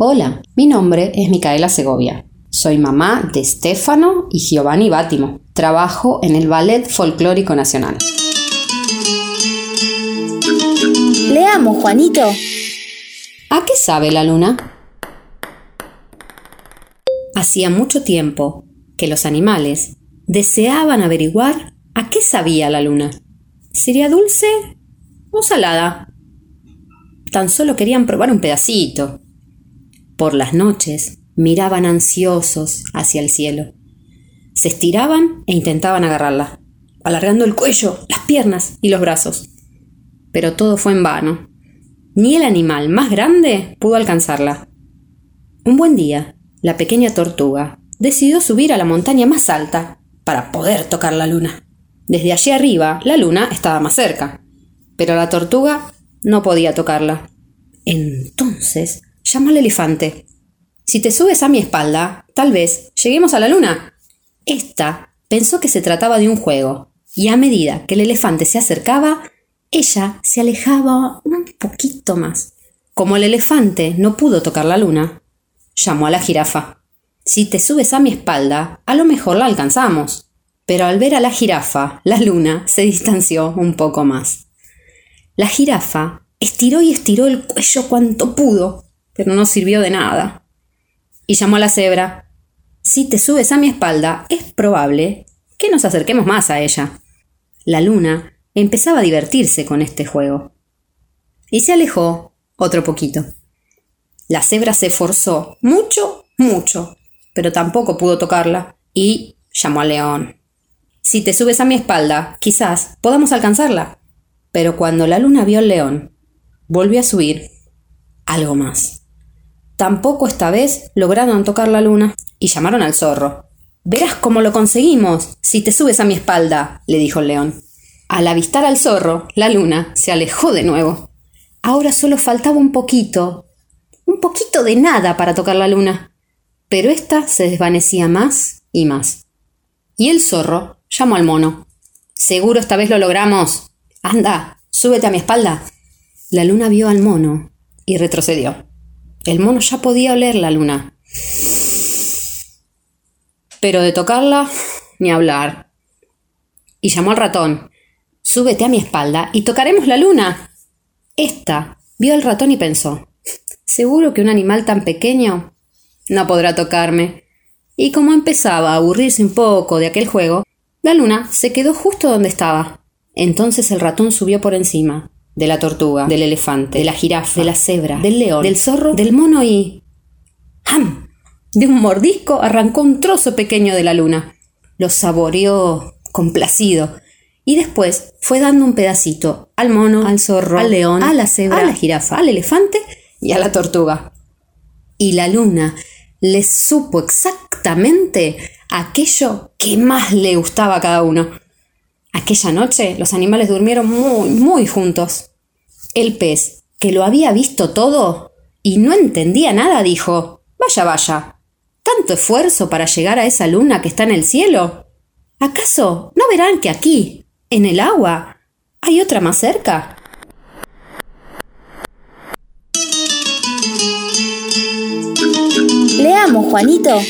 Hola, mi nombre es Micaela Segovia. Soy mamá de Stefano y Giovanni Bátimo. Trabajo en el Ballet Folclórico Nacional. Leamos, Juanito. ¿A qué sabe la luna? Hacía mucho tiempo que los animales deseaban averiguar a qué sabía la luna. ¿Sería dulce o salada? Tan solo querían probar un pedacito. Por las noches miraban ansiosos hacia el cielo. Se estiraban e intentaban agarrarla, alargando el cuello, las piernas y los brazos. Pero todo fue en vano. Ni el animal más grande pudo alcanzarla. Un buen día, la pequeña tortuga decidió subir a la montaña más alta para poder tocar la luna. Desde allí arriba, la luna estaba más cerca, pero la tortuga no podía tocarla. Entonces llamó al elefante. Si te subes a mi espalda, tal vez lleguemos a la luna. Esta pensó que se trataba de un juego, y a medida que el elefante se acercaba, ella se alejaba un poquito más. Como el elefante no pudo tocar la luna, llamó a la jirafa. Si te subes a mi espalda, a lo mejor la alcanzamos. Pero al ver a la jirafa, la luna se distanció un poco más. La jirafa estiró y estiró el cuello cuanto pudo, pero no sirvió de nada. Y llamó a la cebra. Si te subes a mi espalda, es probable que nos acerquemos más a ella. La luna empezaba a divertirse con este juego. Y se alejó otro poquito. La cebra se esforzó mucho, mucho, pero tampoco pudo tocarla y llamó al león. Si te subes a mi espalda, quizás podamos alcanzarla. Pero cuando la luna vio al león, volvió a subir algo más. Tampoco esta vez lograron tocar la luna y llamaron al zorro. Verás cómo lo conseguimos si te subes a mi espalda, le dijo el león. Al avistar al zorro, la luna se alejó de nuevo. Ahora solo faltaba un poquito, un poquito de nada para tocar la luna. Pero ésta se desvanecía más y más. Y el zorro llamó al mono. Seguro esta vez lo logramos. Anda, súbete a mi espalda. La luna vio al mono y retrocedió. El mono ya podía oler la luna. Pero de tocarla, ni hablar. Y llamó al ratón, Súbete a mi espalda y tocaremos la luna. Esta vio al ratón y pensó Seguro que un animal tan pequeño no podrá tocarme. Y como empezaba a aburrirse un poco de aquel juego, la luna se quedó justo donde estaba. Entonces el ratón subió por encima de la tortuga, del elefante, de la jirafa, de la cebra, del león, del zorro, del mono y. ¡Ham! De un mordisco arrancó un trozo pequeño de la luna. Lo saboreó complacido y después fue dando un pedacito al mono, al zorro, al león, a la cebra, a la jirafa, al elefante y a la tortuga. Y la luna les supo exactamente aquello que más le gustaba a cada uno. Aquella noche los animales durmieron muy, muy juntos. El pez, que lo había visto todo y no entendía nada, dijo Vaya, vaya. ¿Tanto esfuerzo para llegar a esa luna que está en el cielo? ¿Acaso no verán que aquí, ¿En el agua? ¿Hay otra más cerca? Leamos, Juanito.